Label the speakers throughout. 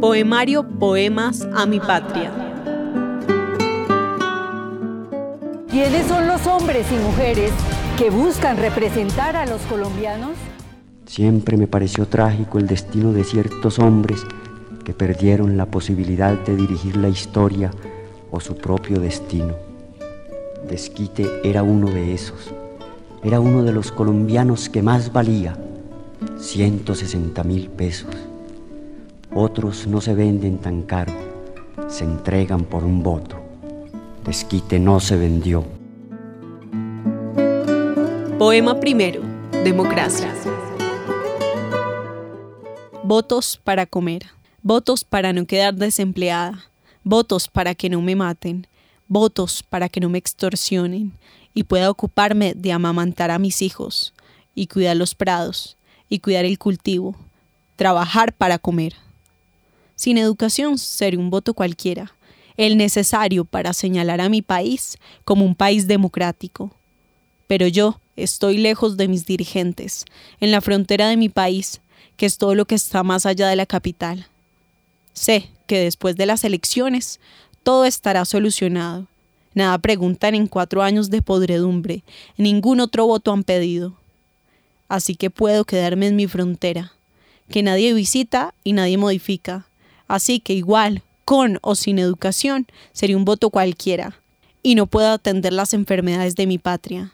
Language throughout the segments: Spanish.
Speaker 1: Poemario Poemas a mi patria.
Speaker 2: ¿Quiénes son los hombres y mujeres que buscan representar a los colombianos?
Speaker 3: Siempre me pareció trágico el destino de ciertos hombres que perdieron la posibilidad de dirigir la historia o su propio destino. Desquite era uno de esos. Era uno de los colombianos que más valía, 160 mil pesos. Otros no se venden tan caro, se entregan por un voto. Desquite no se vendió.
Speaker 1: Poema primero, Democracia. Votos para comer, votos para no quedar desempleada, votos para que no me maten, votos para que no me extorsionen y pueda ocuparme de amamantar a mis hijos y cuidar los prados y cuidar el cultivo, trabajar para comer. Sin educación sería un voto cualquiera, el necesario para señalar a mi país como un país democrático. Pero yo estoy lejos de mis dirigentes, en la frontera de mi país, que es todo lo que está más allá de la capital. Sé que después de las elecciones todo estará solucionado. Nada preguntan en cuatro años de podredumbre, ningún otro voto han pedido. Así que puedo quedarme en mi frontera, que nadie visita y nadie modifica. Así que igual, con o sin educación, sería un voto cualquiera, y no puedo atender las enfermedades de mi patria.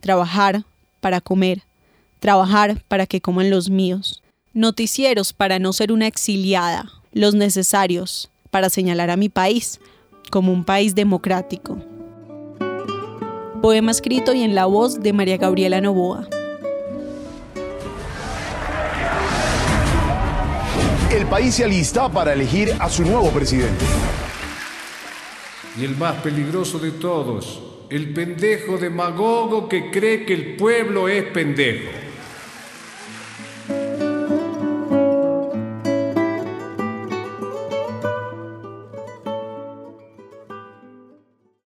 Speaker 1: Trabajar para comer, trabajar para que coman los míos. Noticieros para no ser una exiliada, los necesarios para señalar a mi país como un país democrático. Poema escrito y en la voz de María Gabriela Novoa.
Speaker 4: El país se alista para elegir a su nuevo presidente.
Speaker 5: Y el más peligroso de todos, el pendejo demagogo que cree que el pueblo es pendejo.